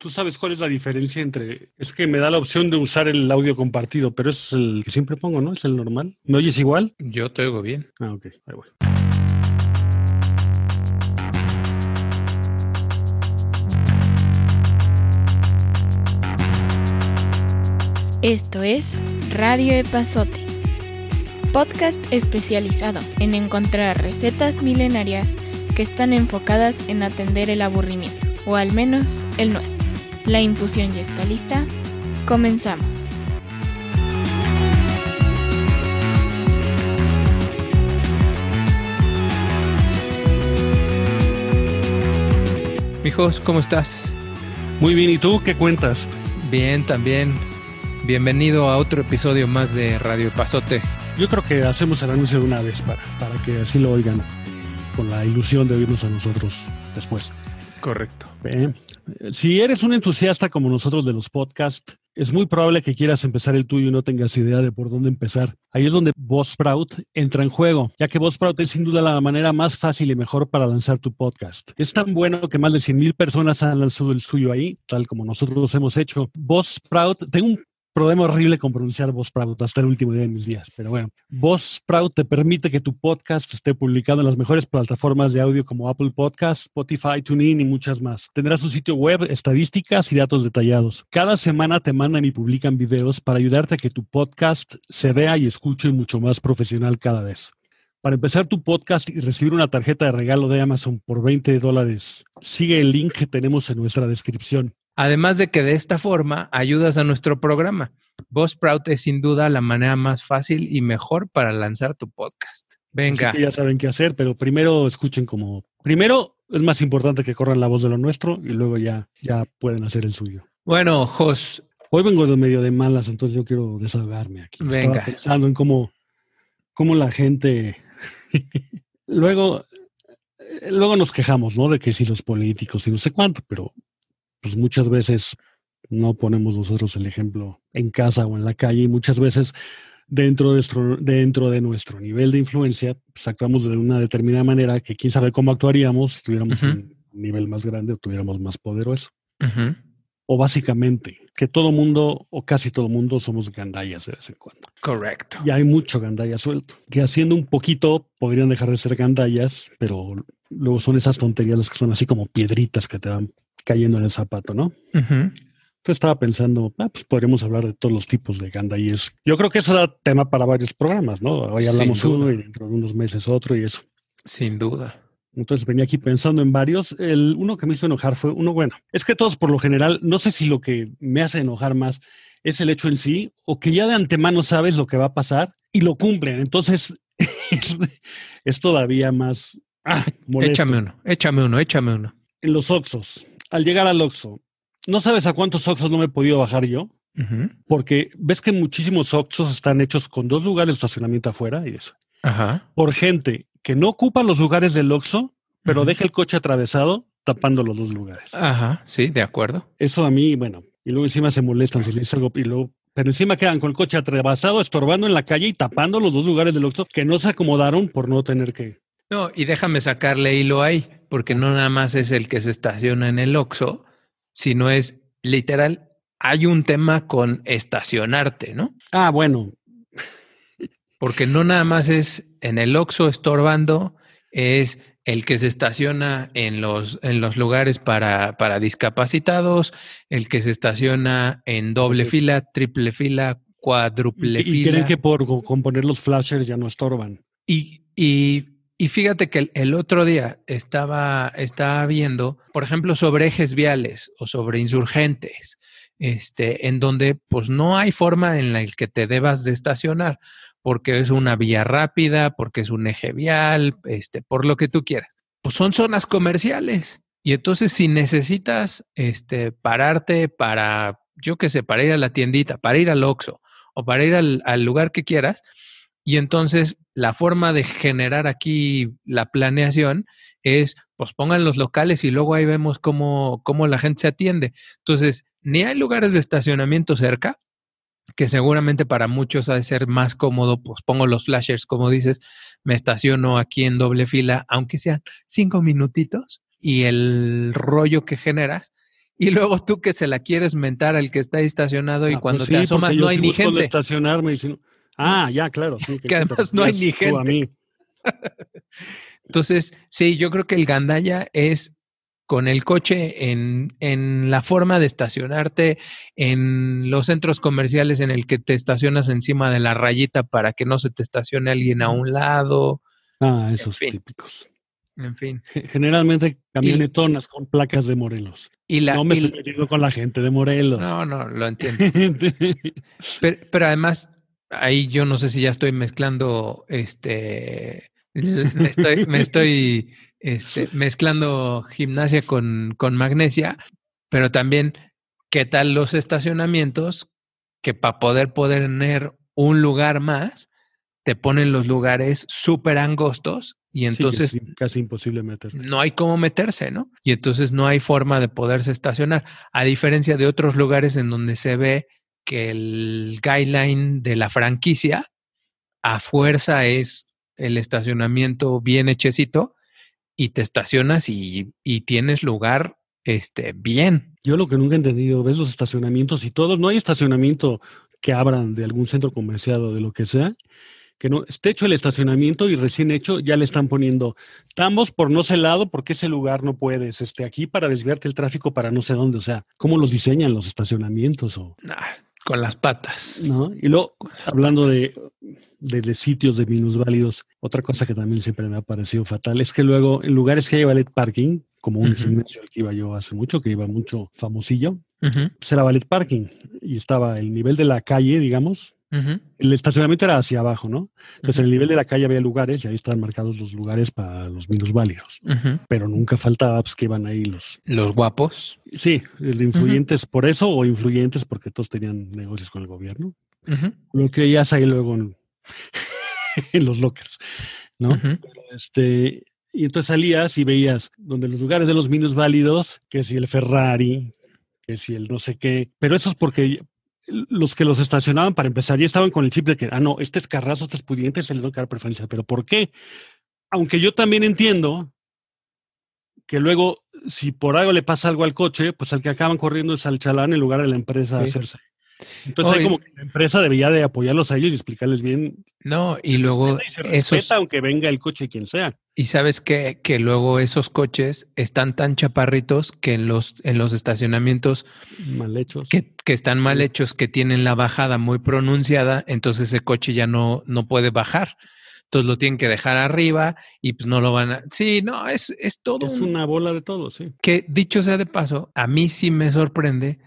¿Tú sabes cuál es la diferencia entre... Es que me da la opción de usar el audio compartido, pero es el que siempre pongo, ¿no? Es el normal. ¿Me oyes igual? Yo te oigo bien. Ah, ok. Ahí voy. Esto es Radio Epazote, podcast especializado en encontrar recetas milenarias que están enfocadas en atender el aburrimiento, o al menos el nuestro. La infusión ya está lista. Comenzamos. Mijos, ¿cómo estás? Muy bien, ¿y tú qué cuentas? Bien, también. Bienvenido a otro episodio más de Radio Pasote. Yo creo que hacemos el anuncio de una vez para, para que así lo oigan, con la ilusión de oírnos a nosotros después. Correcto. Si eres un entusiasta como nosotros de los podcasts, es muy probable que quieras empezar el tuyo y no tengas idea de por dónde empezar. Ahí es donde Buzzsprout entra en juego, ya que Buzzsprout es sin duda la manera más fácil y mejor para lanzar tu podcast. Es tan bueno que más de 100.000 personas han lanzado el suyo ahí, tal como nosotros hemos hecho. Buzzsprout, tengo un problema horrible con pronunciar Buzzsprout hasta el último día de mis días. Pero bueno, Buzzsprout te permite que tu podcast esté publicado en las mejores plataformas de audio como Apple Podcasts, Spotify, TuneIn y muchas más. Tendrás un sitio web, estadísticas y datos detallados. Cada semana te mandan y publican videos para ayudarte a que tu podcast se vea y escuche mucho más profesional cada vez. Para empezar tu podcast y recibir una tarjeta de regalo de Amazon por 20 dólares, sigue el link que tenemos en nuestra descripción. Además de que de esta forma ayudas a nuestro programa. Buzzsprout es sin duda la manera más fácil y mejor para lanzar tu podcast. Venga. Ya saben qué hacer, pero primero escuchen como... Primero es más importante que corran la voz de lo nuestro y luego ya, ya pueden hacer el suyo. Bueno, Jos. Hoy vengo de medio de malas, entonces yo quiero desahogarme aquí. Venga. Estaba pensando en cómo, cómo la gente... luego, luego nos quejamos, ¿no? De que si los políticos y no sé cuánto, pero pues muchas veces no ponemos nosotros el ejemplo en casa o en la calle y muchas veces dentro de nuestro, dentro de nuestro nivel de influencia pues actuamos de una determinada manera que quién sabe cómo actuaríamos si tuviéramos Ujú. un nivel más grande o tuviéramos más poder o eso. Ujú. O básicamente que todo mundo o casi todo mundo somos gandallas de vez en cuando. Correcto. Y hay mucho gandalla suelto. Que haciendo un poquito podrían dejar de ser gandallas, pero luego son esas tonterías las que son así como piedritas que te van cayendo en el zapato, ¿no? Entonces estaba pensando, ah, pues podríamos hablar de todos los tipos de gandalles. Yo creo que eso da tema para varios programas, ¿no? Hoy hablamos uno y dentro de unos meses otro y eso. Sin duda. Entonces venía aquí pensando en varios. El uno que me hizo enojar fue uno, bueno, es que todos por lo general, no sé si lo que me hace enojar más es el hecho en sí o que ya de antemano sabes lo que va a pasar y lo cumplen. Entonces es, es todavía más ah, molesto. Échame uno, échame uno, échame uno. En los Oxos, al llegar al Oxo, ¿no sabes a cuántos Oxos no me he podido bajar yo? Porque ves que muchísimos Oxos están hechos con dos lugares de estacionamiento afuera y eso. Ajá. Por gente que no ocupa los lugares del Oxo, pero deja el coche atravesado tapando los dos lugares. Ajá, sí, de acuerdo. Eso a mí, bueno, y luego encima se molestan si les algo y luego, pero encima quedan con el coche atravesado, estorbando en la calle y tapando los dos lugares del Oxxo que no se acomodaron por no tener que. No, y déjame sacarle hilo ahí, porque no nada más es el que se estaciona en el Oxxo, sino es literal, hay un tema con estacionarte, ¿no? Ah, bueno, Porque no nada más es en el Oxxo estorbando, es el que se estaciona en los, en los lugares para, para discapacitados, el que se estaciona en doble Entonces- fila, triple fila, cuádruple y, y fila. creen que por co- con poner los flashers ya no estorban. Y, y, y fíjate que el, otro día estaba, estaba viendo, por ejemplo, sobre ejes viales o sobre insurgentes, este, en donde pues no hay forma en la que te debas de estacionar, porque es una vía rápida, porque es un eje vial, este, por lo que tú quieras. Pues son zonas comerciales. Y entonces si necesitas este, pararte para, yo qué sé, para ir a la tiendita, para ir al Oxxo o para ir al lugar que quieras, y entonces la forma de generar aquí la planeación es, pues pongan los locales y luego ahí vemos cómo, cómo la gente se atiende. Entonces, ni hay lugares de estacionamiento cerca, que seguramente para muchos ha de ser más cómodo, pues pongo los flashers, como dices, me estaciono aquí en doble fila, aunque sean cinco minutitos, y el rollo que generas. y luego tú que se la quieres mentar al que está estacionado y Ah, cuando pues te sí, asomas no hay ni gente. estacionarme y si no- Ah, ya, claro. Sí, Que además no hay ni tú a gente. mí. Entonces, sí, yo creo que el gandalla es con el coche en, en la forma de estacionarte en los centros comerciales en el que te estacionas encima de la rayita para que no se te estacione alguien a un lado, Ah, esos fin. típicos. en fin. Ge- Generalmente camionetonas con placas de Morelos. Y la, no me y estoy metiendo con la gente de Morelos. no, no, lo entiendo. Pero, pero además, ahí yo no sé si ya estoy mezclando, este, me estoy, me estoy este, mezclando gimnasia con, con magnesia, pero también, ¿qué tal los estacionamientos que para poder tener un lugar más, te ponen los lugares súper angostos y entonces es casi imposible meterte. no hay cómo meterse, ¿no? Y entonces no hay forma de poderse estacionar, a diferencia de otros lugares en donde se ve que el guideline de la franquicia a fuerza es el estacionamiento bien hechecito y te estacionas y, y tienes lugar este, bien. Yo lo que nunca he entendido, ves los estacionamientos y todos, no hay estacionamiento que abran de algún centro comercial o de lo que sea, que no esté hecho el estacionamiento y recién hecho ya le están poniendo tambos por no sé lado porque ese lugar no puedes, este aquí para desviarte el tráfico para no sé dónde, o sea, cómo los diseñan los estacionamientos o Ah, con las patas. ¿no? Y luego hablando de, de, de sitios de minusválidos, otra cosa que también siempre me ha parecido fatal es que luego en lugares que hay ballet parking, como un Ujú. gimnasio al que iba yo hace mucho, que iba mucho famosillo, Ujú, pues era ballet parking y estaba el nivel de la calle, digamos. El estacionamiento era hacia abajo, ¿no? Entonces en el nivel de la calle había lugares y ahí estaban marcados los lugares para los minusválidos. ujú. Pero nunca faltaba pues, que iban ahí los... Los guapos. Sí, influyentes por eso o influyentes porque todos tenían negocios con el gobierno. Lo que ya ahí luego en, en los lockers, ¿no? Pero, este, y entonces salías y veías donde los lugares de los minusválidos, que si el Ferrari, que si el no sé qué, pero eso es porque los que los estacionaban para empezar ya estaban con el chip de que, ah, no, este es carrazo, este es pudiente, se le tengo que dar preferencia. ¿Pero por qué? Aunque yo también entiendo que luego, si por algo le pasa algo al coche, pues al que acaban corriendo es al chalán en lugar de la empresa a hacerse. Entonces, ahí Oye. como que la empresa debería de apoyarlos a ellos y explicarles bien. No, y luego y se esos, respeta aunque venga el coche quien sea. y sabes que, que luego esos coches están tan chaparritos que en los, en los estacionamientos Mal hechos. que, que están mal hechos, que tienen la bajada muy pronunciada, entonces ese coche ya no, no puede bajar. Entonces lo tienen que dejar arriba y pues no lo van a... Sí, no, es, es todo Es un- una bola de todo, sí. que dicho sea de paso, a mí sí me sorprende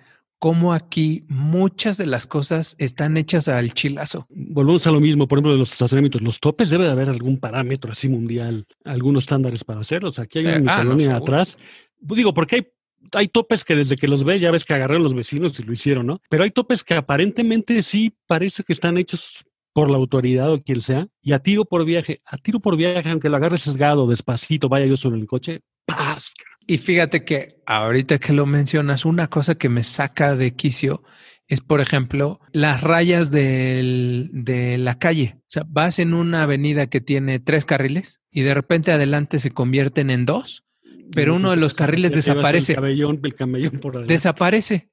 cómo aquí muchas de las cosas están hechas al chilazo. Volvemos a lo mismo, por ejemplo, de los estacionamientos. Los topes debe de haber algún parámetro así mundial, algunos estándares para hacerlos. Aquí hay una ah, colonia atrás. Digo, porque hay, hay topes que desde que los ve ya ves que agarraron los vecinos y lo hicieron, ¿no? Pero hay topes que aparentemente sí parece que están hechos por la autoridad o quien sea, y a tiro por viaje, a tiro por viaje, aunque lo agarre sesgado, despacito, vaya yo sobre el coche, ¡paz! Y fíjate que ahorita que lo mencionas, una cosa que me saca de quicio es, por ejemplo, las rayas del- de la calle. O sea, vas en una avenida que tiene tres carriles y de repente adelante se convierten en dos, Pero uno de los carriles desaparece. El camellón, el camellón por desaparece.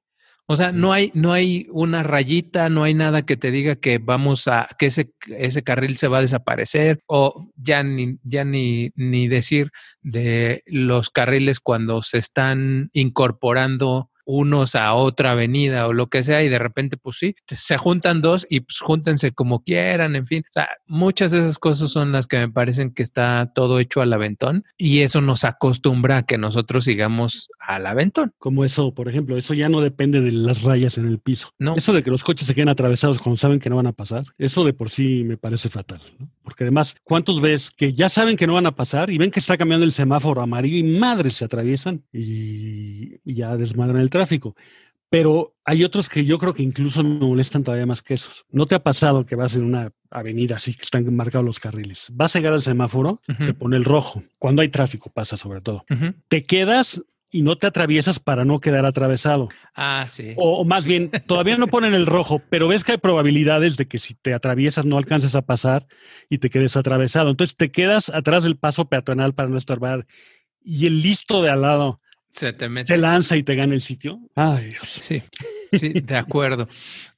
O sea, no hay, no hay una rayita, no hay nada que te diga que vamos a, que ese, ese carril se va a desaparecer, o ya ni, ya ni, ni decir de los carriles cuando se están incorporando unos a otra avenida o lo que sea, y de repente, pues sí, se juntan dos y pues júntense como quieran, en fin. O sea, muchas de esas cosas son las que me parecen que está todo hecho al aventón y eso nos acostumbra a que nosotros sigamos al aventón. Como eso, por ejemplo, eso ya no depende de las rayas en el piso. No. Eso de que los coches se queden atravesados cuando saben que no van a pasar, eso de por sí me parece fatal. ¿no? Porque además, ¿cuántos ves que ya saben que no van a pasar y ven que está cambiando el semáforo amarillo y madres se atraviesan y, y ya desmadran el tráfico? Pero hay otros que yo creo que incluso me molestan todavía más que esos. ¿No te ha pasado que vas en una avenida así que están marcados los carriles? Vas a llegar al semáforo, se pone el rojo. Cuando hay tráfico pasa sobre todo. Te quedas y no te atraviesas para no quedar atravesado. Ah, sí. O, o más bien, todavía no ponen el rojo, pero ves que hay probabilidades de que si te atraviesas no alcances a pasar y te quedes atravesado. Entonces te quedas atrás del paso peatonal para no estorbar y el listo de al lado Se te mete. Se lanza y te gana el sitio. Ay, Dios. Sí, sí, de acuerdo.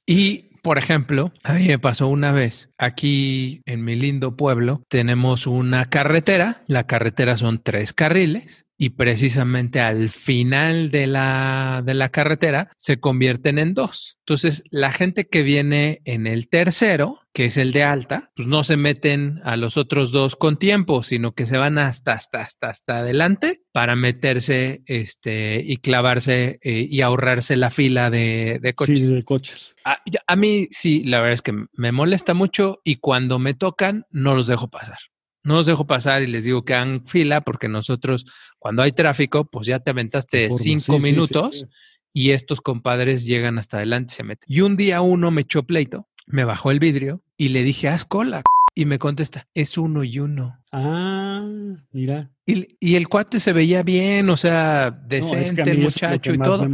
Y por ejemplo, a mí me pasó una vez, aquí en mi lindo pueblo, tenemos una carretera, la carretera son tres carriles y precisamente al final de la, de la carretera se convierten en dos. Entonces, la gente que viene en el tercero, que es el de alta, pues no se meten a los otros dos con tiempo, sino que se van hasta, hasta, hasta, hasta adelante para meterse este, y clavarse eh, y ahorrarse la fila de, de coches. Sí, de coches. A, a mí sí, la verdad es que me molesta mucho y cuando me tocan no los dejo pasar no los dejo pasar y les digo que hagan fila porque nosotros, cuando hay tráfico, pues ya te aventaste cinco minutos y estos compadres llegan hasta adelante y se meten. Y un día uno me echó pleito, me bajó el vidrio y le dije, haz cola. Y me contesta, es uno y uno. Ah, mira. Y, y el cuate se veía bien, o sea, decente el muchacho y todo.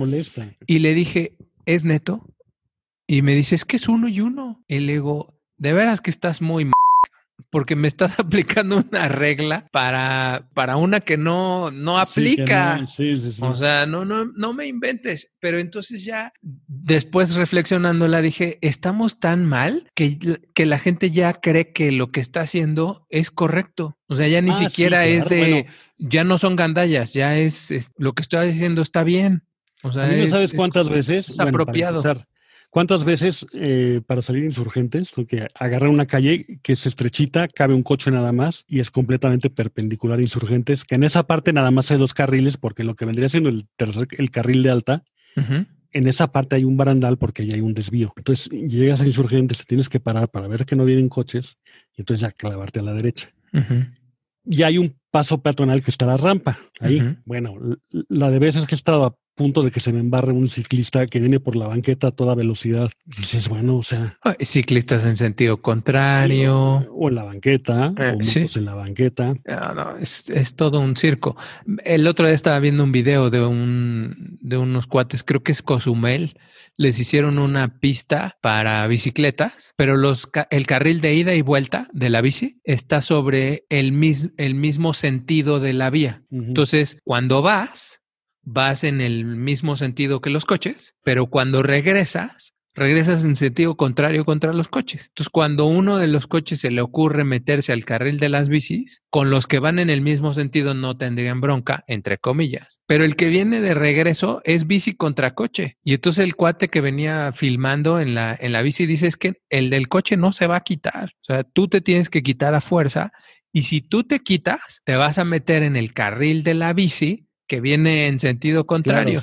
Y le dije, ¿es neto? Y me dice, es que es uno y uno. Y le digo, de veras que estás muy mal porque me estás aplicando una regla para, para una que no, no aplica. Sí, sí, sí, o sea, no, no, no me inventes. Pero entonces ya después reflexionándola dije, estamos tan mal que, que la gente ya cree que lo que está haciendo es correcto. O sea, ya ni ah, siquiera es de, ya no son gandallas, ya es, lo que estoy haciendo está bien. O sea, no sabes cuántas veces es apropiado. ¿Cuántas veces eh, para salir insurgentes, que agarrar una calle que es estrechita, cabe un coche nada más y es completamente perpendicular a insurgentes, que en esa parte nada más hay dos carriles, porque lo que vendría siendo el tercer, el carril de alta, en esa parte hay un barandal porque ahí hay un desvío. Entonces llegas a insurgentes, te tienes que parar para ver que no vienen coches y entonces ya clavarte a la derecha. Y hay un paso peatonal que está la rampa. Ahí, bueno, la de veces que he estado a punto de que se me embarre un ciclista que viene por la banqueta a toda velocidad. Y dices, bueno, o sea. Ciclistas en sentido contrario. o en la banqueta, eh, o en la banqueta. Ah, no, es, es, todo un circo. El otro día estaba viendo un video de un de unos cuates, creo que es Cozumel. Les hicieron una pista para bicicletas, pero los el carril de ida y vuelta de la bici está sobre el, mis, el mismo sentido de la vía. Entonces, cuando vas, vas en el mismo sentido que los coches, pero cuando regresas, regresas en sentido contrario contra los coches. Entonces, cuando uno de los coches se le ocurre meterse al carril de las bicis, con los que van en el mismo sentido no tendrían bronca, entre comillas. Pero el que viene de regreso es bici contra coche. Y entonces el cuate que venía filmando en la, en la bici dice es que el del coche no se va a quitar. O sea, tú te tienes que quitar a fuerza. Y si tú te quitas, te vas a meter en el carril de la bici que viene en sentido contrario.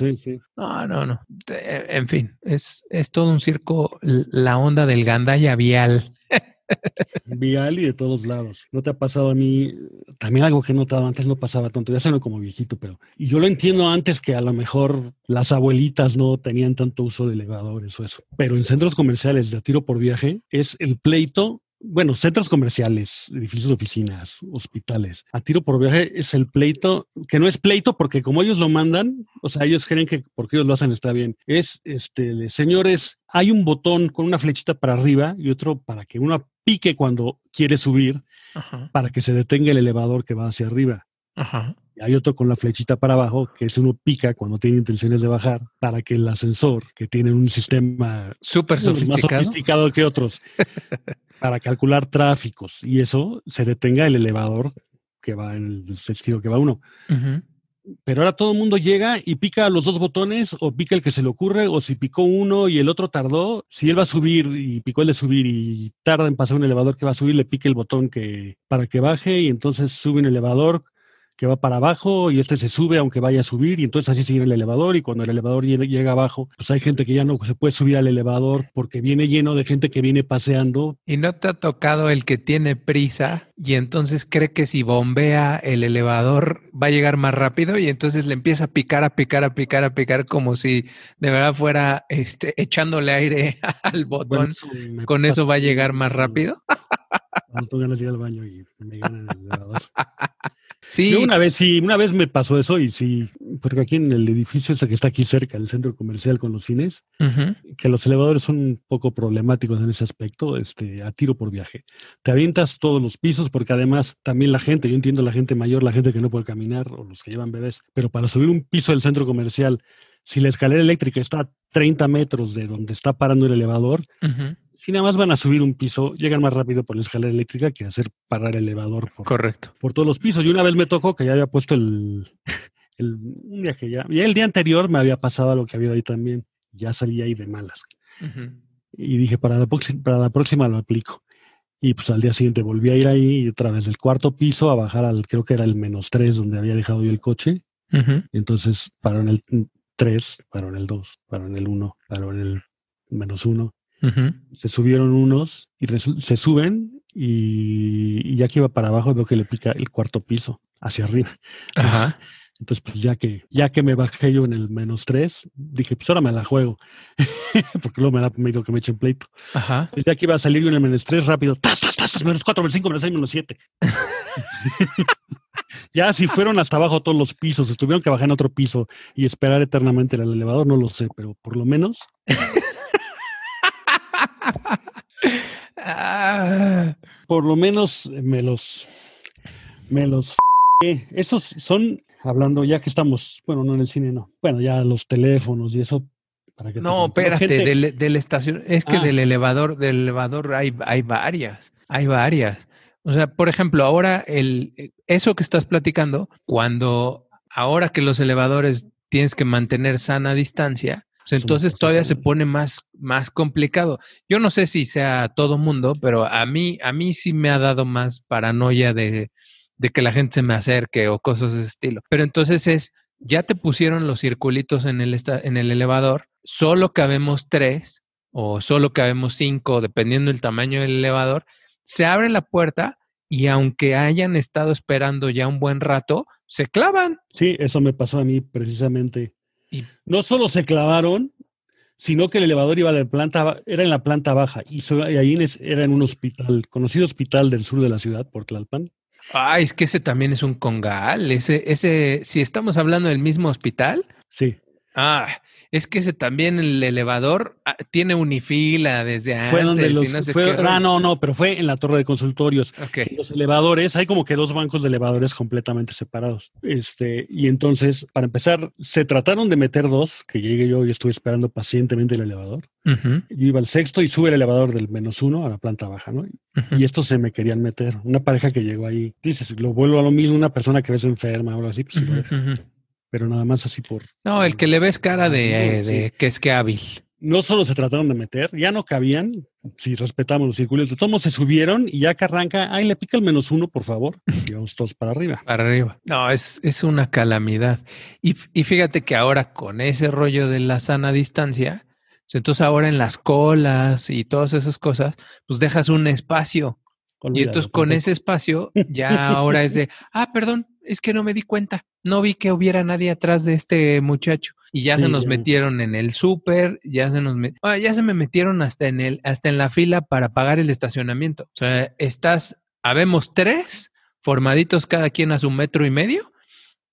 No, no, no. En fin, es, es todo un circo, la onda del gandaya vial. Vial y de todos lados. ¿No te ha pasado a mí? También algo que he notado antes no pasaba tanto, ya sueno como viejito, pero. Y yo lo entiendo antes que a lo mejor las abuelitas no tenían tanto uso de elevadores o eso. Pero en centros comerciales de tiro por viaje es el pleito bueno, centros comerciales, edificios de oficinas, hospitales. A tiro por viaje es el pleito, que no es pleito porque como ellos lo mandan, o sea, ellos creen que porque ellos lo hacen está bien. Es, este, señores, hay un botón con una flechita para arriba y otro para que uno pique cuando quiere subir, para que se detenga el elevador que va hacia arriba. Ajá. Hay otro con la flechita para abajo, que es uno pica cuando tiene intenciones de bajar, para que el ascensor, que tiene un sistema súper sofisticado. más sofisticado que otros, para calcular tráficos y eso se detenga el elevador que va en el sentido que va uno. Pero ahora todo el mundo llega y pica los dos botones o pica el que se le ocurre o si picó uno y el otro tardó, si él va a subir y picó el de subir y tarda en pasar un elevador que va a subir, le pica el botón que para que baje y entonces sube un elevador que va para abajo y este se sube aunque vaya a subir y entonces así sigue el elevador y cuando el elevador llega abajo, pues hay gente que ya no se puede subir al elevador porque viene lleno de gente que viene paseando. ¿Y no te ha tocado el que tiene prisa y entonces cree que si bombea el elevador va a llegar más rápido y entonces le empieza a picar, a picar, a picar, a picar como si de verdad fuera este, echándole aire al botón? ¿Con eso va a llegar más rápido? Tengo ganas de ir al baño y me ganan el elevador. Sí, Yo una vez sí, una vez me pasó eso y sí, porque aquí en el edificio ese que está aquí cerca, el centro comercial con los cines, Ujú. que los elevadores son un poco problemáticos en ese aspecto, este, a tiro por viaje. Te avientas todos los pisos porque además también la gente, yo entiendo la gente mayor, la gente que no puede caminar o los que llevan bebés, pero para subir un piso del centro comercial, si la escalera eléctrica está a 30 metros de donde está parando el elevador, Ujú. Si nada más van a subir un piso, llegan más rápido por la escalera eléctrica que hacer parar el elevador por, correcto. por todos los pisos. Y una vez me tocó que ya había puesto el, el un que ya, ya el día anterior me había pasado lo que había ahí también. Ya salí ahí de malas. Y dije, para la, próxima, para la próxima lo aplico. Y pues al día siguiente volví a ir ahí y otra vez del cuarto piso a bajar al, creo que era el menos tres donde había dejado yo el coche. Y entonces paró en el 3, paró en el 2, paró en el 1, paró en el menos 1. Se subieron unos y se suben y, y ya que iba para abajo veo que le pica el cuarto piso hacia arriba. Ajá. Entonces, pues ya que, ya que me bajé yo en el menos 3, dije, pues ahora me la juego. Porque luego me da miedo que me echen pleito. Ajá. Ya que iba a salir yo en el menos 3, rápido, tas, tas, tas, tas, menos 4, menos 5, menos 6, menos 7. ya si fueron hasta abajo todos los pisos, si tuvieron que bajar en otro piso y esperar eternamente en el elevador, no lo sé, pero por lo menos Ah, por lo menos me los me los f- esos son hablando ya que estamos bueno no en el cine no bueno ya los teléfonos y eso para que no, espérate, gente- del, del estación, es que Ah. del elevador, del elevador hay, hay varias, hay varias. O sea, por ejemplo, ahora el eso que estás platicando, cuando ahora que los elevadores tienes que mantener sana distancia, pues entonces todavía se pone más, más complicado. Yo no sé si sea todo mundo, pero a mí, a mí sí me ha dado más paranoia de, de que la gente se me acerque o cosas de ese estilo. Pero entonces es, ya te pusieron los circulitos en el, en el elevador, solo cabemos tres o solo cabemos cinco, dependiendo del tamaño del elevador, se abre la puerta y aunque hayan estado esperando ya un buen rato, se clavan. sí eso me pasó a mí precisamente Y- no solo se clavaron sino que el elevador iba de planta era en la planta baja y, so- y ahí era en un hospital conocido hospital del sur de la ciudad por Tlalpan Ay, es que ese también es un congal. Ese, ese, si estamos hablando del mismo hospital, sí ah, es que ese también el elevador ah, tiene unifila desde antes. fue donde los no fue- ah, no no pero fue en la torre de consultorios Ok. los elevadores, hay como que dos bancos de elevadores completamente separados. Este, y entonces, para empezar, se trataron de meter dos, que llegué yo y estuve esperando pacientemente el elevador. Yo iba al sexto y sube el elevador del menos uno a la planta baja, ¿no? Y estos se me querían meter. Una pareja que llegó ahí, dices, lo vuelvo a lo mismo, una persona que ves enferma o algo así, pues lo dejas. Pero nada más así por. No, el que le ves cara de, Sí. de que es que hábil. No solo se trataron de meter, ya no cabían, si respetamos los circulitos, todos se subieron y ya que arranca, ay, le pica el menos uno, por favor. Y vamos todos para arriba. Para arriba. No, es, es una calamidad. Y, y fíjate que ahora con ese rollo de la sana distancia, pues entonces ahora en las colas y todas esas cosas, pues dejas un espacio. Y entonces con ese espacio ya ahora es de, ah, perdón, es que no me di cuenta, no vi que hubiera nadie atrás de este muchacho. Y ya se nos ya. metieron en el súper, ya se nos met- ah, ya se me metieron hasta en el, hasta en la fila para pagar el estacionamiento. O sea, estás, habemos tres formaditos cada quien a su metro y medio.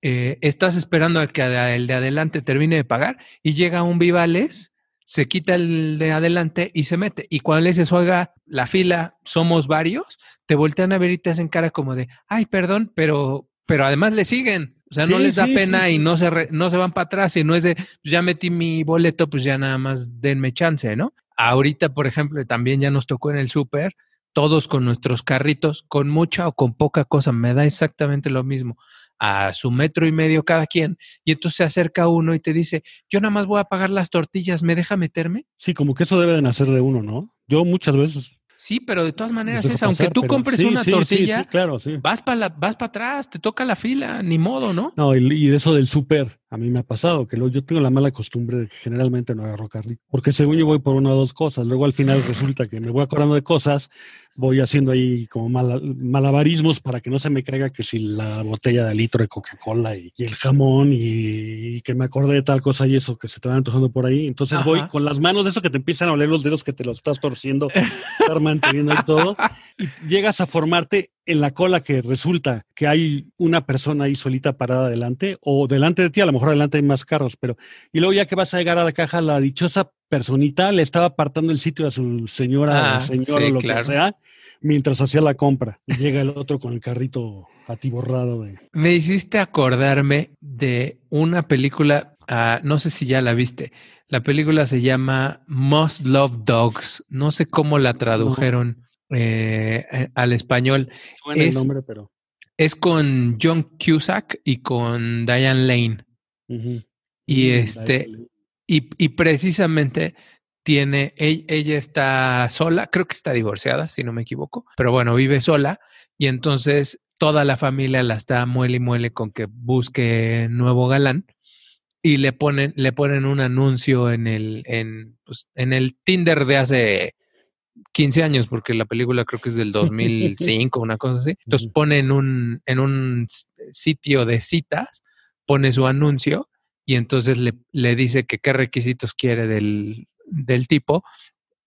eh, estás esperando a que el de adelante termine de pagar y llega un Vivales, se quita el de adelante y se mete. Y cuando le dices, oiga, la fila somos varios, te voltean a ver y te hacen cara como de, ay, perdón, pero, pero además le siguen. O sea, no les da sí, pena sí, y no se, re- no se van para atrás y no es de, "Pues ya metí mi boleto, pues ya nada más denme chance, ¿no? Ahorita, por ejemplo, también ya nos tocó en el súper, todos con nuestros carritos, con mucha o con poca cosa, me da exactamente lo mismo, a su metro y medio cada quien, y entonces se acerca uno y te dice, yo nada más voy a pagar las tortillas, ¿me deja meterme? Sí, como que eso debe de nacer de uno, ¿no? Yo muchas veces. Sí, pero de todas maneras es, aunque tú compres sí, una sí, tortilla, Sí, claro, sí. vas para vas para atrás, te toca la fila, ni modo, ¿no? No, y, y de eso del súper, a mí me ha pasado, que luego yo tengo la mala costumbre de que generalmente no agarro carrito, porque según yo voy por una o dos cosas, luego al final resulta que me voy acordando de cosas, voy haciendo ahí como malabarismos para que no se me caiga que si la botella de litro de Coca-Cola y, el jamón y, que me acordé de tal cosa y eso que se te van antojando por ahí. Entonces voy con las manos de eso que te empiezan a oler los dedos que te los estás torciendo, estar manteniendo y todo. Y llegas a formarte en la cola que resulta que hay una persona ahí solita parada delante o delante de ti, a lo mejor adelante hay más carros, pero y luego ya que vas a llegar a la caja, la dichosa personita le estaba apartando el sitio a su señora o ah, señor o lo que sea mientras hacía la compra. Y llega el otro con el carrito atiborrado de... Me hiciste acordarme de una película, ah, no sé si ya la viste. La película se llama Most Love Dogs. No sé cómo la tradujeron. Eh, al español. es, nombre, pero. Es con John Cusack y con Diane Lane. Y este, y, precisamente tiene, ella, está sola, creo que está divorciada, si no me equivoco, pero bueno, vive sola y entonces toda la familia la está muele y muele con que busque nuevo galán y le ponen, le ponen un anuncio en el, en, pues, en el Tinder de hace 15 años, porque la película creo que es del 2005, una cosa así. Entonces pone en un, en un sitio de citas, pone su anuncio y entonces le, le dice que qué requisitos quiere del, del tipo.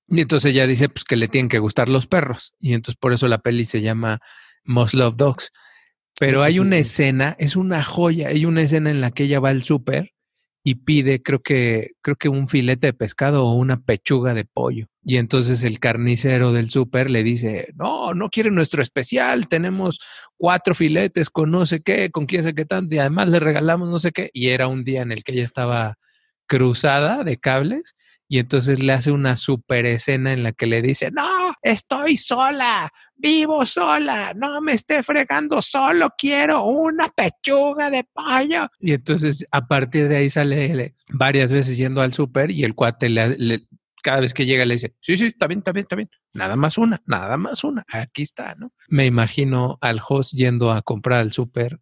Y entonces ella dice pues que le tienen que gustar los perros. Y entonces por eso la peli se llama Most Love Dogs. Pero hay una escena, es una joya, hay una escena en la que ella va al súper y pide, creo que, creo que un filete de pescado o una pechuga de pollo. Y entonces el carnicero del súper le dice, no, no quiere nuestro especial, tenemos cuatro filetes con no sé qué, con quién sé qué tanto, y además le regalamos no sé qué. Y era un día en el que ella estaba cruzada de cables y entonces le hace una super escena en la que le dice, no, estoy sola, vivo sola, no me esté fregando, solo quiero una pechuga de pollo. Y entonces a partir de ahí sale varias veces yendo al súper y el cuate le, cada vez que llega le dice, sí, sí, está bien, está bien, está bien. Nada más una, nada más una. Aquí está, ¿no? Me imagino al host yendo a comprar al súper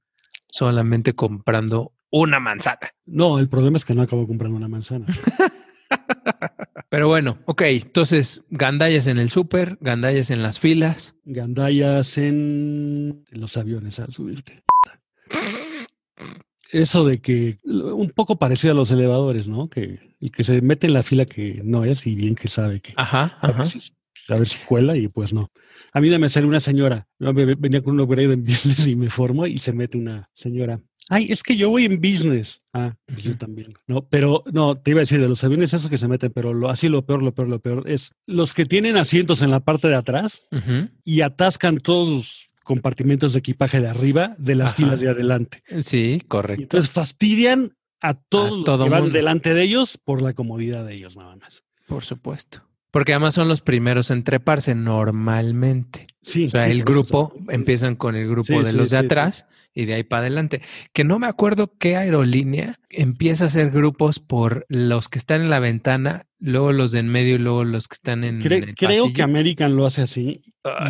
solamente comprando una manzana. No, el problema es que no acabo comprando una manzana. Pero bueno, ok, entonces gandallas en el súper, gandallas en las filas. Gandallas en, los aviones al subirte. Eso de que un poco parecido a los elevadores, ¿no? Que el que se mete en la fila que no es y bien que sabe que ajá, ajá. A, ver si, cuela y pues no. A mí me sale una señora, venía con un upgrade en business y me formó y se mete una señora Ay, es que yo voy en business. Ah, pues yo también. No, pero no, te iba a decir de los aviones esos que se meten, pero lo, así lo peor, lo peor, lo peor es los que tienen asientos en la parte de atrás y atascan todos los compartimentos de equipaje de arriba de las filas de adelante. Sí, correcto. entonces fastidian a todos los que van delante de ellos por la comodidad de ellos nada más. Por supuesto. Porque además son los primeros en treparse normalmente. Sí. O sea, el grupo, empiezan con el grupo de los de atrás y de ahí para adelante. Que no me acuerdo qué aerolínea empieza a hacer grupos por los que están en la ventana, luego los de en medio y luego los que están en. el creo que American lo hace así.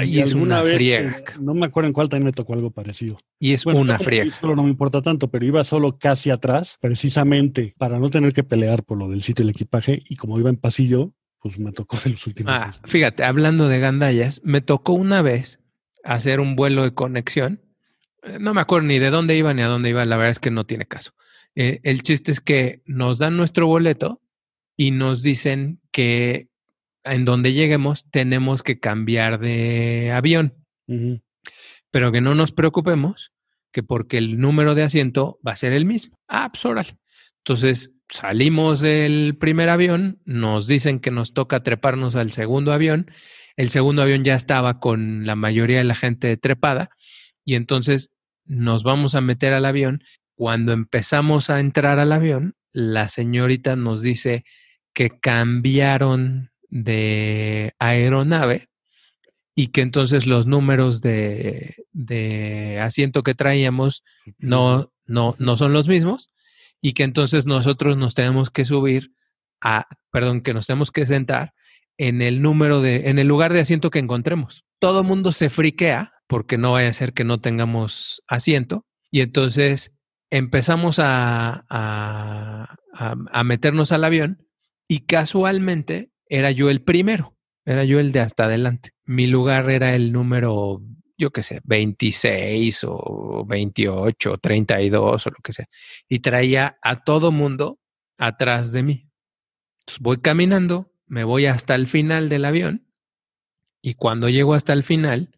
y, es una vez, friega. no me acuerdo en cuál también me tocó algo parecido. Y es una friega. Solo no me importa tanto, pero iba solo casi atrás, precisamente para no tener que pelear por lo del sitio y el equipaje. Y como iba en pasillo, pues me tocó en los últimos. Ah, fíjate, hablando de gandallas, me tocó una vez hacer un vuelo de conexión. Eh, no me acuerdo ni de dónde iba ni a dónde iba, la verdad es que no tiene caso. Eh, el chiste es que nos dan nuestro boleto y nos dicen que en donde lleguemos tenemos que cambiar de avión. Pero que no nos preocupemos, que porque el número de asiento va a ser el mismo. Ah, pues Entonces salimos del primer avión, nos dicen que nos toca treparnos al segundo avión, el segundo avión ya estaba con la mayoría de la gente trepada y entonces nos vamos a meter al avión. Cuando empezamos a entrar al avión, la señorita nos dice que cambiaron de aeronave y que entonces los números de, de asiento que traíamos no, no, no son los mismos y que entonces nosotros nos tenemos que subir a, perdón, que nos tenemos que sentar en el número de, en el lugar de asiento que encontremos. Todo el mundo se friquea porque no vaya a ser que no tengamos asiento y entonces empezamos a, a, a, meternos al avión y casualmente era yo el primero, era yo el de hasta adelante. mi lugar era el número, yo qué sé, 26 o 28 o 32 o lo que sea. Y traía a todo mundo atrás de mí. Entonces voy caminando, me voy hasta el final del avión y cuando llego hasta el final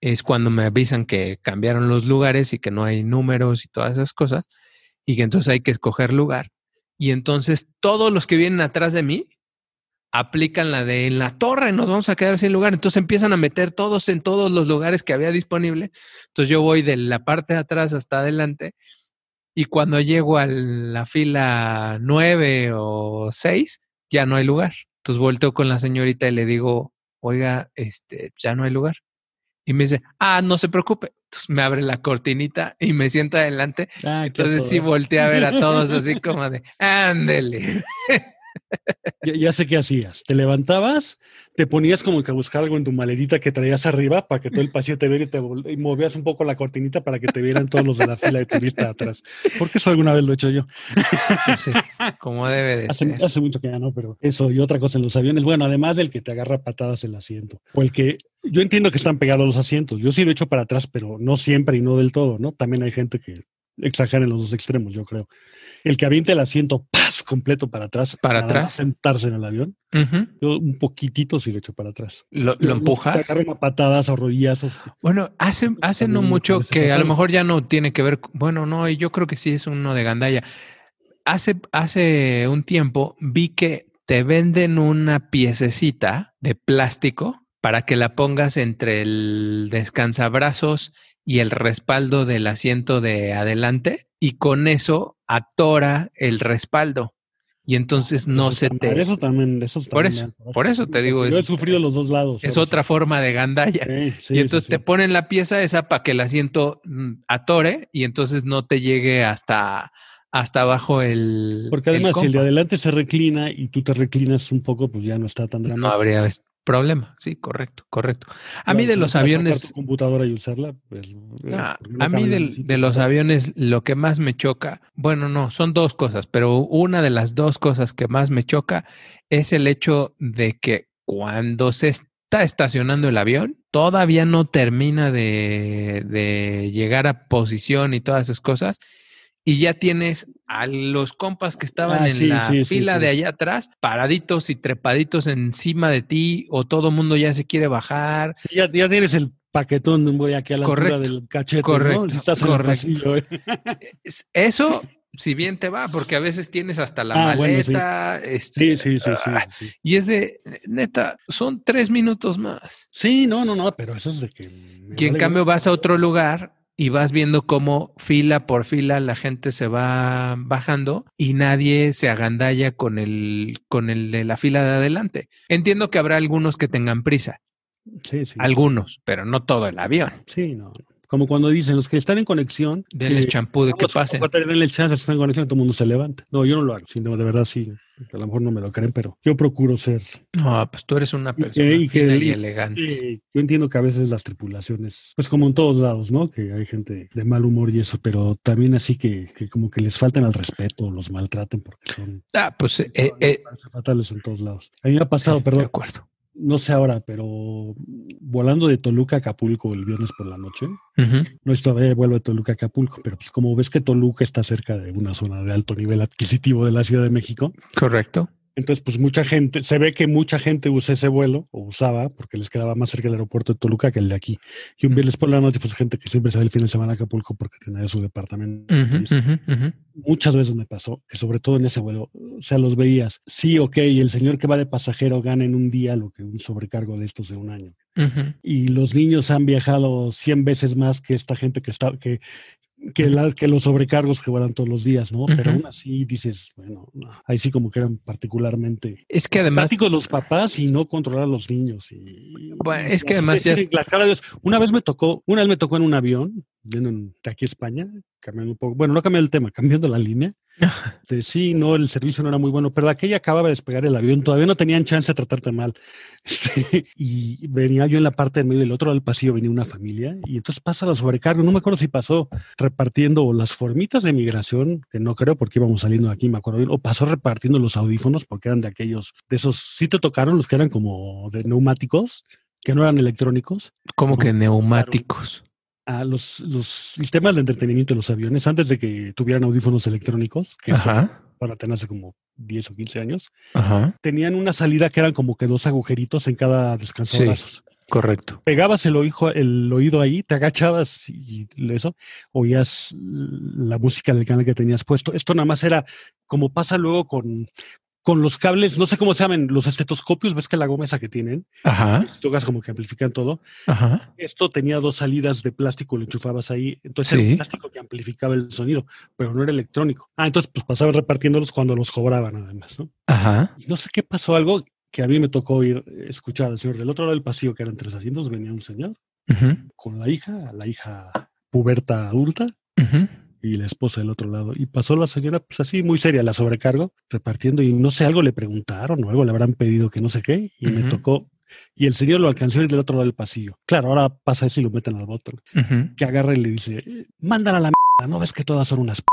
es cuando me avisan que cambiaron los lugares y que no hay números y todas esas cosas y que entonces hay que escoger lugar. Y entonces todos los que vienen atrás de mí aplican la de en la torre nos vamos a quedar sin lugar. Entonces empiezan a meter todos en todos los lugares que había disponible. Entonces yo voy de la parte de atrás hasta adelante y cuando llego a la fila nueve o seis, ya no hay lugar. Entonces volteo con la señorita y le digo, oiga, este, ya no hay lugar. Y me dice, ah, no se preocupe. Entonces me abre la cortinita y me sienta adelante. Ah, Entonces sí volteé a ver a todos así como de, ándele. Ya, sé qué hacías. Te levantabas, te ponías como que a buscar algo en tu maletita que traías arriba para que todo el pasillo te viera y, te, movías un poco la cortinita para que te vieran todos los de la fila de turista atrás. Porque eso alguna vez lo he hecho yo. Sí, como debe de hace, ser. Hace mucho que ya no, pero eso y otra cosa en los aviones. Bueno, además del que te agarra patadas el asiento. O el que yo entiendo que están pegados los asientos. Yo sí lo he hecho para atrás, pero no siempre y no del todo, ¿no? También hay gente que exagera en los dos extremos, yo creo. El que aviente el asiento, ¡paz! completo para atrás. Para atrás. Sentarse en el avión. Yo un poquitito sí lo echo para atrás. ¿Lo, lo empujas? patadas o rodillazos. Bueno, hace, hace no mucho que a lo mejor ya no tiene que ver. Bueno, no, yo creo que sí es uno de gandalla. Hace, hace un tiempo vi que te venden una piececita de plástico para que la pongas entre el descansabrazos y el respaldo del asiento de adelante y con eso atora el respaldo y entonces no se te. Eso también, eso por eso, por eso te digo. Yo he sufrido los dos lados. Es otra forma de gandalla. y entonces te ponen la pieza esa para que el asiento mm, atore y entonces no te llegue hasta, hasta abajo el. Porque además, si el de adelante se reclina y tú te reclinas un poco, pues ya no está tan dramático. No habría problema, sí, correcto, correcto. A mí de los aviones... computadora y usarla, pues... Eh, a mí de, los aviones lo que más me choca, bueno, no, son dos cosas, pero una de las dos cosas que más me choca es el hecho de que cuando se está estacionando el avión, todavía no termina de, de llegar a posición y todas esas cosas, y ya tienes a los compas que estaban ah, en la fila de allá atrás, paraditos y trepaditos encima de ti, o todo mundo ya se quiere bajar. ya, ya tienes el paquetón voy aquí a la altura del cachete, correcto, Si estás correcto. ¿eh? Eso, si bien te va, porque a veces tienes hsta la ah, maleta. Este, sí, sí, sí, ah, Y es de, neta, son tres minutos más. Sí, no, no, no, pero eso es de que... Y en cambio vas a otro lugar y vas viendo cómo fila por fila la gente se va bajando y nadie se agandalla con el, con el de la fila de adelante. Entiendo que habrá algunos que tengan prisa. Sí, sí. Algunos, pero no todo el avión. Sí, no. Como cuando dicen los que están en conexión. Denle champú de que pasen. Denle chance están en conexión, todo el mundo se levanta. No, yo no lo hago. sino de verdad sí. A lo mejor no me lo creen, pero yo procuro ser. No, pues tú eres una persona y, elegante. yo entiendo que a veces las tripulaciones, pues como en todos lados, ¿no? Que hay gente de mal humor y eso, pero también así que, que como que les faltan al respeto, los maltraten porque son. Ah, pues. Eh, eh, fatales en todos lados. A mí me ha pasado, perdón. De acuerdo no sé ahora, pero volando de Toluca a Acapulco el viernes por la noche, no es todavía vuelo de Toluca a Acapulco, pero pues como ves que Toluca está cerca de una zona de alto nivel adquisitivo de la Ciudad de México. Correcto. Entonces, pues mucha gente, se ve que mucha gente usa ese vuelo o usaba porque les quedaba más cerca el aeropuerto de Toluca que el de aquí. Y un viernes por la noche, pues gente que siempre sale el fin de semana a Acapulco porque tenía su departamento. Muchas veces me pasó que sobre todo en ese vuelo, o sea, los veías, sí, ok, el señor que va de pasajero gana en un día lo que un sobrecargo de estos de un año. Y los niños han viajado 100 veces más que esta gente que está, que, que, la, que los sobrecargos que vuelan todos los días, ¿no? Pero aún así dices, bueno, ahí sí como que eran particularmente es que además los papás y no controlar a los niños. Y, bueno, es que además la cara de Dios. Una vez me tocó, una vez me tocó en un avión, de aquí a España, cambiando un poco, bueno, no cambiando el tema, cambiando la línea. sí, no, el servicio no era muy bueno, pero aquella acababa de despegar el avión, todavía no tenían chance de tratarte mal. Este, y venía yo en la parte del medio del otro del pasillo, venía una familia, y entonces pasa la sobrecarga. No me acuerdo si pasó repartiendo las formitas de migración, que no creo porque íbamos saliendo de aquí, me acuerdo bien, o pasó repartiendo los audífonos porque eran de aquellos, de esos, sí te tocaron los que eran como de neumáticos que no eran electrónicos. Como que neumáticos. A los, los sistemas de entretenimiento de los aviones, antes de que tuvieran audífonos electrónicos, que para tener hace como 10 o 15 años, Ajá. tenían una salida que eran como que dos agujeritos en cada descansobrazos. Correcto. Pegabas el oído, el oído ahí, te agachabas y eso, oías la música del canal que tenías puesto. Esto nada más era como pasa luego con, con los cables, no sé cómo se llaman, los estetoscopios, ves que la goma esa que tienen, Ajá. tocas como que amplifican todo. Ajá. Esto tenía dos salidas de plástico, lo enchufabas ahí, entonces era un plástico que amplificaba el sonido, pero no era electrónico. Ah, entonces pues pasaban repartiéndolos cuando los cobraban además, ¿no? Ajá. Y no sé qué pasó algo que a mí me tocó ir escuchar al señor del otro lado del pasillo, que eran tres asientos, venía un señor con la hija, la hija puberta adulta Ujú. Y la esposa del otro lado. Y pasó la señora, pues así, muy seria, la sobrecargo, repartiendo y no sé, algo le preguntaron o algo le habrán pedido que no sé qué, y me tocó. Y el señor lo alcanzó ir del otro lado del pasillo. Claro, ahora pasa eso y lo meten al botón. Que agarra y le dice, "Eh, mándala a la mierda, ¿no ves que todas son unas p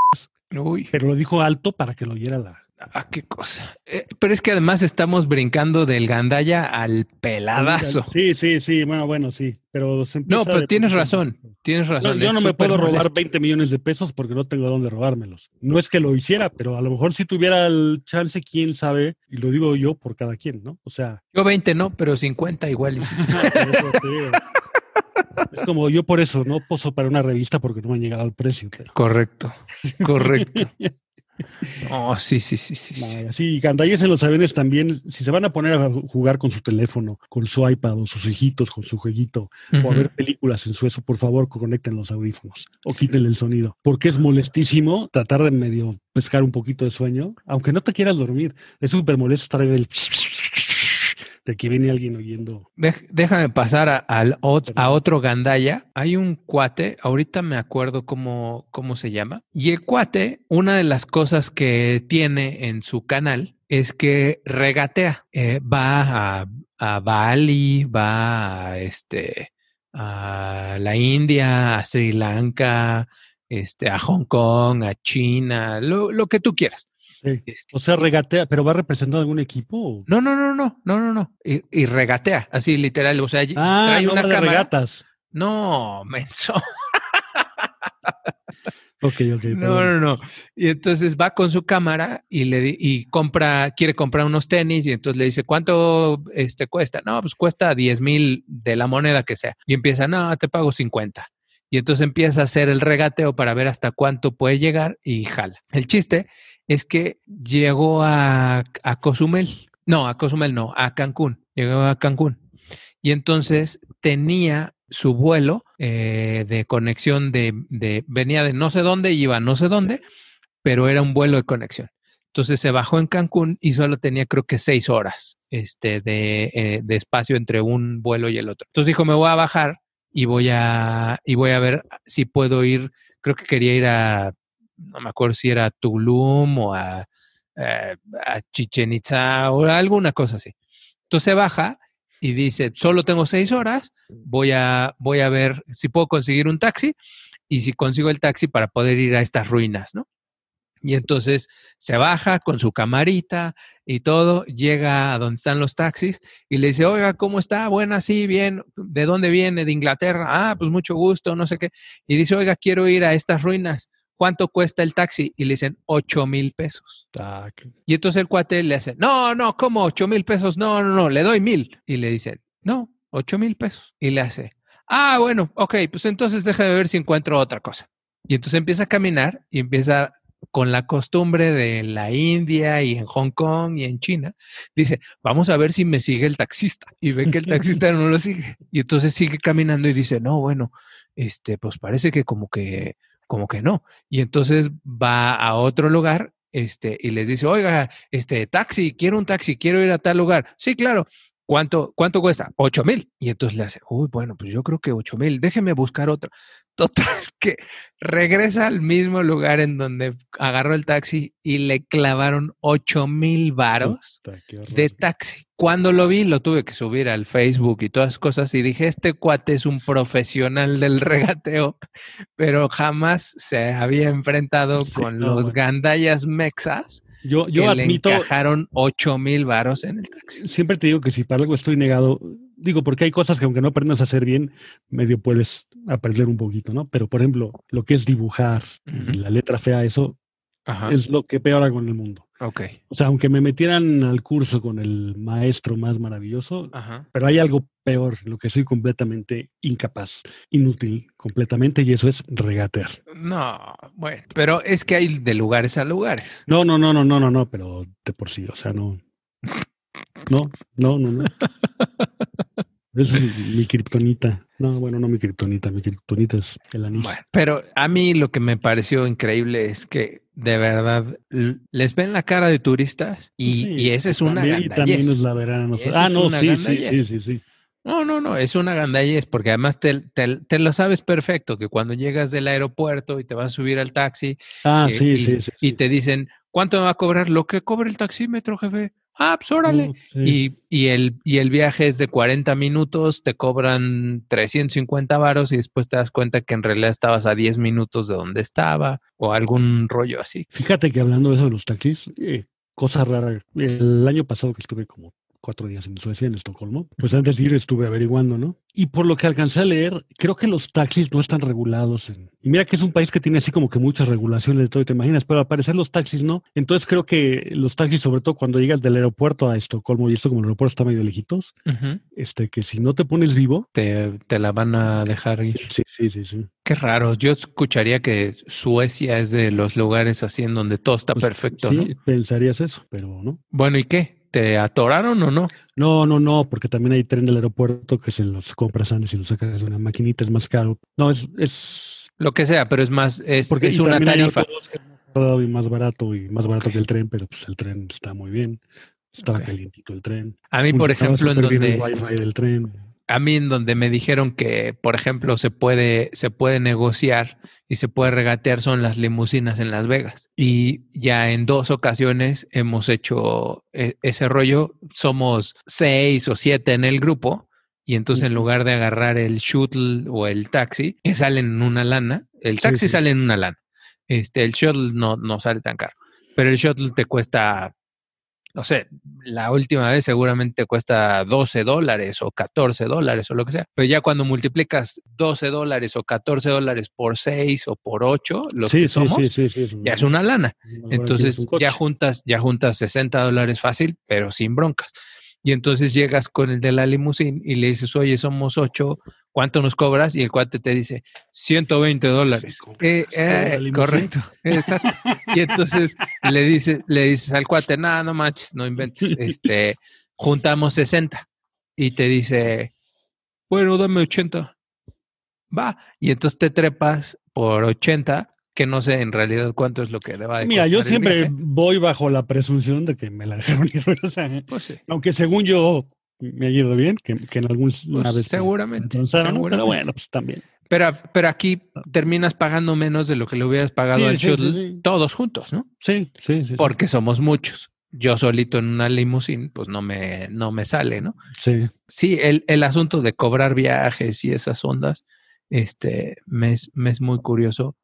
Uy. Pero lo dijo alto para que lo oyera la... Ah, qué cosa. Eh, pero es que además estamos brincando del gandalla al peladazo. Sí, sí, sí, bueno, bueno, sí. Pero se No, pero tienes razón. Tienes No, razón. yo no me puedo robar molesto. 20 millones de pesos porque no tengo dónde robármelos. No es que lo hiciera, pero a lo mejor si tuviera el chance, quién sabe, y lo digo yo por cada quien, ¿no? O sea, Yo 20 no, pero 50 igual. y sí. por eso te digo. es como yo por eso no poso para una revista porque no me han llegado al precio. Pero... Correcto. Correcto. Oh, sí, sí, sí, sí. sí. Vaya, Sí, gandalles en los aviones también, si se van a poner a jugar con su teléfono, con su iPad o sus hijitos, con su jueguito, o a ver películas en su eso, por favor, conecten los audífonos o quítenle el sonido, porque es molestísimo tratar de medio pescar un poquito de sueño, aunque no te quieras dormir. Es súper molesto estar en el de que viene alguien oyendo. Dej- déjame pasar a, al ot- a otro gandaya. Hay un cuate, ahorita me acuerdo cómo, cómo se llama. Y el cuate, una de las cosas que tiene en su canal es que regatea. Eh, va a, a Bali, va a, este, a la India, a Sri Lanka, este, a Hong Kong, a China, lo, lo que tú quieras. Sí. Este, O sea, regatea, pero va representando algún equipo. o- no, no, no, no, no, no, no. Y, y regatea, así literal. O sea, Ah, trae no una cámara. regatas. No, menso. Ok, ok. No, perdón. no, no. Y entonces va con su cámara y le di- y compra, quiere comprar unos tenis y entonces le dice, ¿cuánto este cuesta? No, pues cuesta 10 mil de la moneda que sea. Y empieza, no, te pago 50. Y entonces empieza a hacer el regateo para ver hasta cuánto puede llegar y jala. El chiste es que llegó a, a Cozumel. No, a Cozumel no, a Cancún. Llegó a Cancún. Y entonces tenía su vuelo eh, de conexión de, de, venía de no sé dónde, iba a no sé dónde, pero era un vuelo de conexión. Entonces se bajó en Cancún y solo tenía creo que seis horas este, de, eh, de espacio entre un vuelo y el otro. Entonces dijo, me voy a bajar y voy a, y voy a ver si puedo ir, creo que quería ir a, no me acuerdo si era a Tulum o a, eh, a Chichen Itza o alguna cosa así. Entonces se baja y dice, solo tengo seis horas, voy a, voy a ver si puedo conseguir un taxi y si consigo el taxi para poder ir a estas ruinas, ¿no? Y entonces se baja con su camarita y todo, llega a donde están los taxis y le dice, oiga, ¿cómo está? Buena, sí, bien. ¿De dónde viene? De Inglaterra. Ah, pues mucho gusto, no sé qué. Y dice, oiga, quiero ir a estas ruinas. ¿Cuánto cuesta el taxi? Y le dicen, ocho mil pesos. Tac. Y entonces el cuate le hace, no, no, ¿cómo ocho mil pesos? No, no, no, le doy mil. Y le dicen, no, ocho mil pesos. Y le hace, ah, bueno, ok, pues entonces déjame ver si encuentro otra cosa. Y entonces empieza a caminar y empieza con la costumbre de la India y en Hong Kong y en China, dice, vamos a ver si me sigue el taxista. Y ve que el taxista no lo sigue. Y entonces sigue caminando y dice, no, bueno, este, pues parece que como que, como que no. Y entonces va a otro lugar este, y les dice, oiga, este taxi, quiero un taxi, quiero ir a tal lugar. Sí, claro. ¿Cuánto, cuánto cuesta? Ocho mil. Y entonces le hace, uy, bueno, pues yo creo que ocho mil, déjeme buscar otro. Total, que regresa al mismo lugar en donde agarró el taxi y le clavaron ocho mil varos Puta, de taxi. Cuando lo vi, lo tuve que subir al Facebook y todas cosas y dije, este cuate es un profesional del regateo, pero jamás se había enfrentado Sí, con no, los bueno. gandallas mexas Yo, yo que admito, le encajaron 8 mil varos en el taxi. siempre te digo que si para algo estoy negado, digo, porque hay cosas que aunque no aprendas a hacer bien, medio puedes aprender un poquito, ¿no? Pero, por ejemplo, lo que es dibujar Ujú. la letra fea, eso Ajá. es lo que peor hago en el mundo. Ok. O sea, aunque me metieran al curso con el maestro más maravilloso, Ajá. pero hay algo peor, lo que soy completamente incapaz, inútil, completamente, y eso es regatear. No, bueno, pero es que hay de lugares a lugares. No, no, no, no, no, no, no, pero de por sí, o sea, no. No, no, no, no. Es mi kriptonita. No, bueno, no mi kriptonita, mi kriptonita es el anís. Bueno, pero a mí lo que me pareció increíble es que de verdad les ven la cara de turistas y, Sí, y esa es una también, y también es la verano. Eso Ah, es no, sí, sí, sí, sí, sí. No, no, no, es una gandallez porque además te, te- te lo sabes perfecto que cuando llegas del aeropuerto y te vas a subir al taxi Ah, eh, sí, y, sí, sí. y te dicen, ¿cuánto me va a cobrar? Lo que cobre el taxímetro, jefe. Ah, pues órale. Sí. Y, y el, y el viaje es de 40 minutos, te cobran 350 varos y después te das cuenta que en realidad estabas a 10 minutos de donde estaba o algún rollo así. Fíjate que hablando de eso de los taxis, eh, cosa rara. El año pasado que estuve como cuatro días en Suecia, en Estocolmo, pues antes de ir estuve averiguando, ¿no? Y por lo que alcancé a leer, creo que los taxis no están regulados. En... Y mira que es un país que tiene así como que muchas regulaciones de todo, y te imaginas, pero al parecer los taxis no. Entonces creo que los taxis, sobre todo cuando llegas del aeropuerto a Estocolmo, y esto como el aeropuerto está medio lejitos, este, que si no te pones vivo, te, te la van a dejar ir. sí, sí, sí, sí. Qué raro. Yo escucharía que Suecia es de los lugares así en donde todo está Pues, perfecto, sí, ¿no? pensarías eso, pero no. Bueno, ¿y qué? ¿Te atoraron o no? No, no, no, porque también hay tren del aeropuerto que se los compras antes y los sacas de una maquinita, es más caro. No, es, es Lo que sea, pero es más, es, porque es una hay tarifa. y más barato y más barato que el tren, pero pues el tren está muy bien. Estaba calientito el tren. A mí, por ejemplo, en donde, el wifi del tren. A mí en donde me dijeron que, por ejemplo, se puede, se puede negociar y se puede regatear son las limusinas en Las Vegas. Y ya en dos ocasiones hemos hecho e- ese rollo. Somos seis o siete en el grupo. Y entonces en lugar de agarrar el shuttle o el taxi, que salen en una lana, el Sí, taxi sí. sale en una lana. Este, el shuttle no, no sale tan caro. Pero el shuttle te cuesta no sé, la última vez seguramente te cuesta 12 dólares o 14 dólares o lo que sea, pero ya cuando multiplicas 12 dólares o 14 dólares por 6 o por 8, lo sí, que sí, somos, sí, sí, sí, es ya es una lana. Entonces un ya juntas, ya juntas 60 dólares fácil, pero sin broncas. Y entonces llegas con el de la limusín y le dices, oye, somos ocho, ¿cuánto nos cobras? Y el cuate te dice, 120 dólares. ¿cómo Eh, eh, correcto, exacto. Y entonces le dices, le dices al cuate, nada, no manches, no inventes, este, juntamos 60. Y te dice, bueno, dame 80. Va. Y entonces te trepas por 80, que no sé en realidad cuánto es lo que le va a Mira, yo siempre voy bajo la presunción de que me la dejaron ir. o sea, Pues sí. aunque según yo me ha ido bien, que, que en algún Pues me seguramente, pero bueno, pues también. Pero, pero aquí terminas pagando menos de lo que le hubieras pagado Sí, al sí, shuttle todos juntos, ¿no? Sí, sí, sí. sí. Porque somos muchos. Yo solito en una limusín, pues no me, no me sale, ¿no? Sí. Sí, el, el asunto de cobrar viajes y esas ondas, este, me es, me es muy curioso.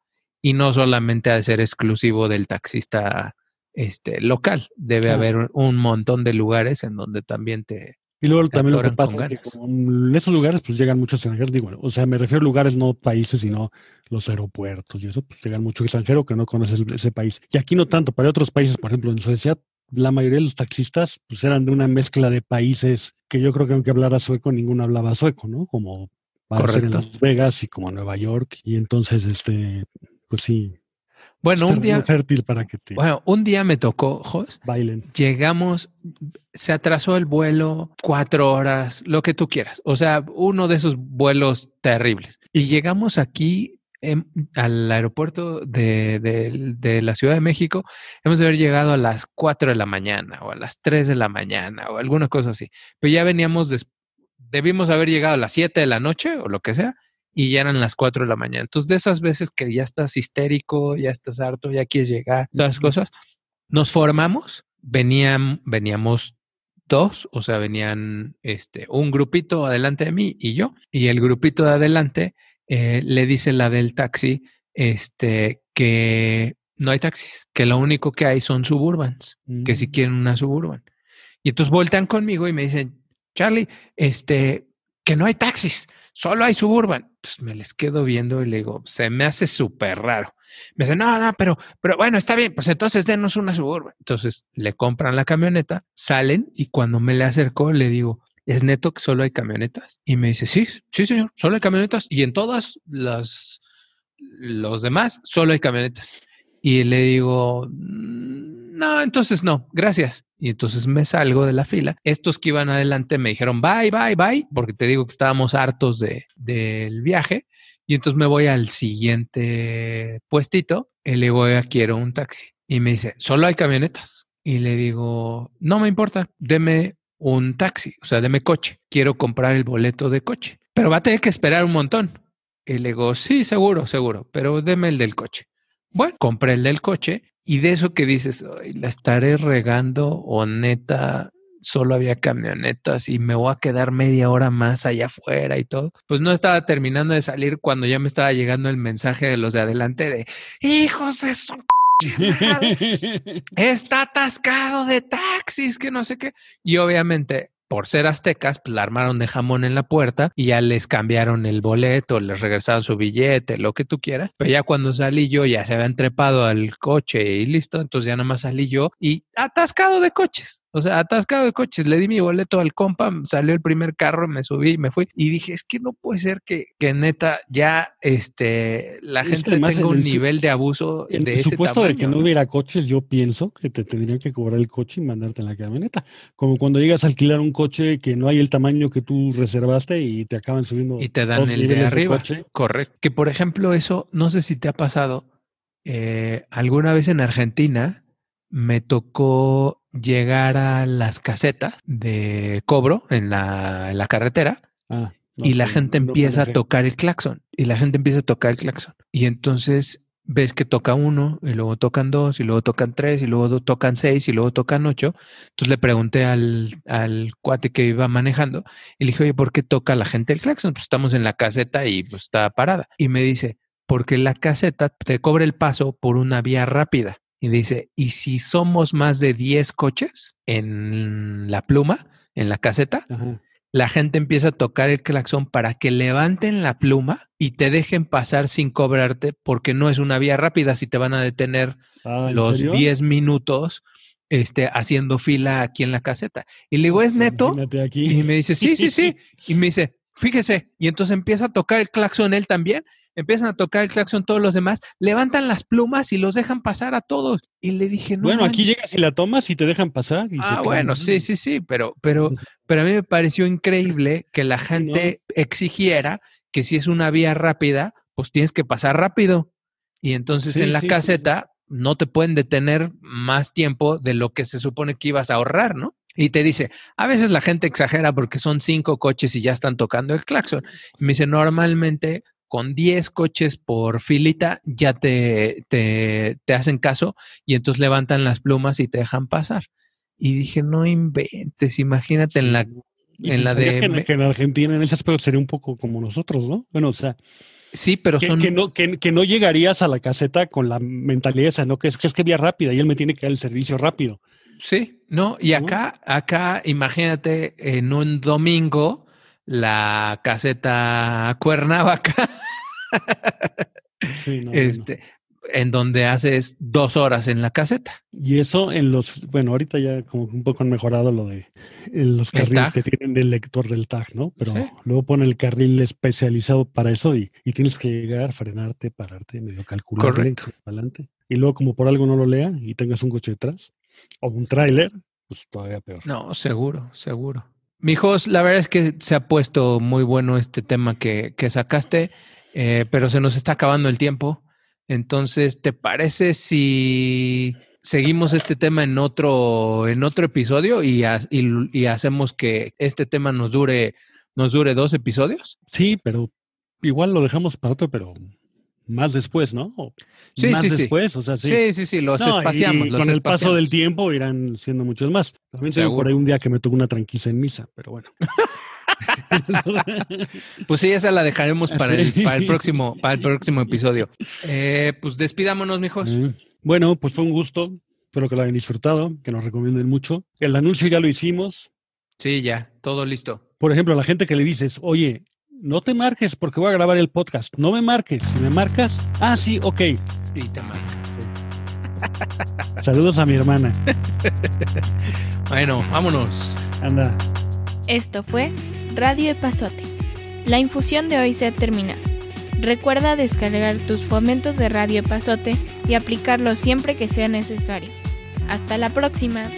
Y no solamente de ser exclusivo del taxista este, local. Debe Claro. haber un montón de lugares en donde también te... Y luego Te también lo que pasa es que en esos lugares pues llegan muchos extranjeros, digo, o sea, me refiero a lugares no países, sino los aeropuertos y eso, pues llegan mucho extranjero que no conoce ese, país. Y aquí no tanto, para otros países, por ejemplo, en Suecia, la mayoría de los taxistas pues eran de una mezcla de países que yo creo que aunque hablara sueco, ninguno hablaba sueco, ¿no? Como a ser en. Las Vegas y como Nueva York. Y entonces, este, pues sí, Bueno, es un día, fértil para que te bueno, un día me tocó, Jos, bailen. llegamos, se atrasó el vuelo cuatro horas, lo que tú quieras. O sea, uno de esos vuelos terribles. Y llegamos aquí al aeropuerto de, de- de la Ciudad de México. Hemos de haber llegado a las cuatro de la mañana o a las tres de la mañana o alguna cosa así. Pero ya veníamos, debimos haber llegado a las siete de la noche o lo que sea. Y ya eran las cuatro de la mañana. Entonces, de esas veces que ya estás histérico, ya estás harto, ya quieres llegar, todas las cosas, nos formamos, venían, veníamos dos, o sea, venían este, un grupito adelante de mí y yo, y el grupito de adelante eh, le dice la del taxi este, que no hay taxis, que lo único que hay son suburbans, que si Mm. quieren una suburban. Y entonces voltean conmigo y me dicen, Charlie, este, que no hay taxis, solo hay suburban. Me les quedo viendo y le digo, se me hace súper raro. Me dicen, no, no, pero, pero bueno, está bien, pues entonces denos una suburban. Entonces le compran la camioneta, salen y cuando me le acerco le digo, ¿es neto que solo hay camionetas? Y me dice, sí, sí, señor, solo hay camionetas y en todas las, los demás solo hay camionetas. Y le digo, "Mm, no, entonces no, gracias. Y entonces me salgo de la fila. Estos que iban adelante me dijeron, bye, bye, bye, porque te digo que estábamos hartos de, del viaje. Y entonces me voy al siguiente puestito y le digo, "Oiga, quiero un taxi. Y me dice, solo hay camionetas. Y le digo, no me importa, deme un taxi, o sea, deme coche. Quiero comprar el boleto de coche, pero va a tener que esperar un montón. Y le digo, sí, seguro, seguro, pero deme el del coche. Bueno, compré el del coche y de eso que dices, "Ay, la estaré regando o neta, solo había camionetas y me voy a quedar media hora más allá afuera y todo. Pues no estaba terminando de salir cuando ya me estaba llegando el mensaje de los de adelante de, hijos de su... Está atascado de taxis, que no sé qué. Y obviamente, por ser aztecas, pues la armaron de jamón en la puerta y ya les cambiaron el boleto, les regresaron su billete, lo que tú quieras. Pero ya cuando salí yo, ya se habían trepado al coche y listo. Entonces ya nada más salí yo y atascado de coches. O sea, atascado de coches. Le di mi boleto al compa, salió el primer carro, me subí, me fui y dije, es que no puede ser que, que neta ya este, la Es gente tenga en un nivel de abuso En de ese supuesto de que no hubiera coches, yo pienso que te tendrían que cobrar el coche y mandarte en la camioneta. Como cuando llegas a alquilar un coche que no hay el tamaño que tú reservaste y te acaban subiendo. Y te dan el de arriba. coche. Correcto. Que por ejemplo, eso, no sé si te ha pasado, eh, alguna vez en Argentina me tocó llegar a las casetas de cobro en la, en la carretera Ah, no y la gente no empieza a tocar el claxon y la gente empieza a tocar el claxon. Y entonces ves que toca uno y luego tocan dos y luego tocan tres y luego tocan seis y luego tocan ocho. Entonces le pregunté al, al cuate que iba manejando y le dije, oye, ¿por qué toca la gente el claxon? Pues estamos en la caseta y pues está parada. Y me dice, porque la caseta te cobra el paso por una vía rápida. Y dice, ¿y si somos más de 10 coches en la pluma, en la caseta? La gente empieza a tocar el claxon para que levanten la pluma y te dejen pasar sin cobrarte porque no es una vía rápida si te van a detener Ah, ¿en los serio? 10 minutos este, haciendo fila aquí en la caseta. Y le digo, ¿es Pues neto? aquí. Y me dice, sí, sí, sí. Y me dice, fíjese. Y entonces empieza a tocar el claxon él también. Empiezan a tocar el claxon todos los demás, levantan las plumas y los dejan pasar a todos. Y le dije, no. bueno, aquí manches". llegas y la tomas y te dejan pasar. y Ah, bueno, sí, sí, sí, pero, pero, pero a mí me pareció increíble que la gente exigiera que si es una vía rápida, pues tienes que pasar rápido. Y entonces Sí, en la sí, sí, caseta no te pueden detener más tiempo de lo que se supone que ibas a ahorrar, ¿no? Y te dice, a veces la gente exagera porque son cinco coches y ya están tocando el claxon. Y me dice, normalmente con 10 coches por filita ya te, te, te hacen caso y entonces levantan las plumas y te dejan pasar. Y dije, no inventes, imagínate en la... Y en la de que, en- que en Argentina en ese aspecto sería un poco como nosotros, ¿no? Bueno, o sea, Sí, pero que, son... que no, que, que no llegarías a la caseta con la mentalidad esa, ¿no? Que es que es que vía rápida y él me tiene que dar el servicio rápido. Sí, no, y ¿No? acá, acá, imagínate en un domingo la caseta Cuernavaca, Sí, no, no. En donde haces dos horas en la caseta. Y eso en los, bueno, ahorita ya como un poco han mejorado lo de en los El carriles que tienen del lector del tag, ¿no? Pero Sí. luego pone el carril especializado para eso y, y tienes que llegar, frenarte, pararte, medio calcular Correcto. adelante. Y luego como por algo no lo lea y tengas un coche detrás o un tráiler, pues todavía peor. No, seguro, seguro. Mijos, la verdad es que se ha puesto muy bueno este tema que, que sacaste, eh, pero se nos está acabando el tiempo. Entonces, ¿te parece si seguimos este tema en otro, en otro episodio y, ha- y- y hacemos que este tema nos dure, nos dure dos episodios? Sí, pero igual lo dejamos para otro, pero más después, ¿no? O Sí, más sí, sí. después, o sea, sí. Sí, sí, sí, los No, y espaciamos. los con el paso del tiempo irán siendo muchos más. También tengo por ahí un día que me tocó una tranquila en misa, pero bueno. Pues sí, esa la dejaremos para, el, Sí. para el próximo, para el próximo episodio. Eh, pues despidámonos, mijos. Bueno, pues fue un gusto. Espero que lo hayan disfrutado, que nos recomienden mucho. El anuncio ya lo hicimos. Sí, ya, todo listo. Por ejemplo, a la gente que le dices, oye, no te marques porque voy a grabar el podcast. No me marques. Si me marcas, ah, sí, ok. Y te marca. Saludos a mi hermana. Bueno, vámonos. Anda. Esto fue Radio Epazote. La infusión de hoy se ha terminado. Recuerda descargar tus fomentos de Radio Epazote y aplicarlos siempre que sea necesario. Hasta la próxima.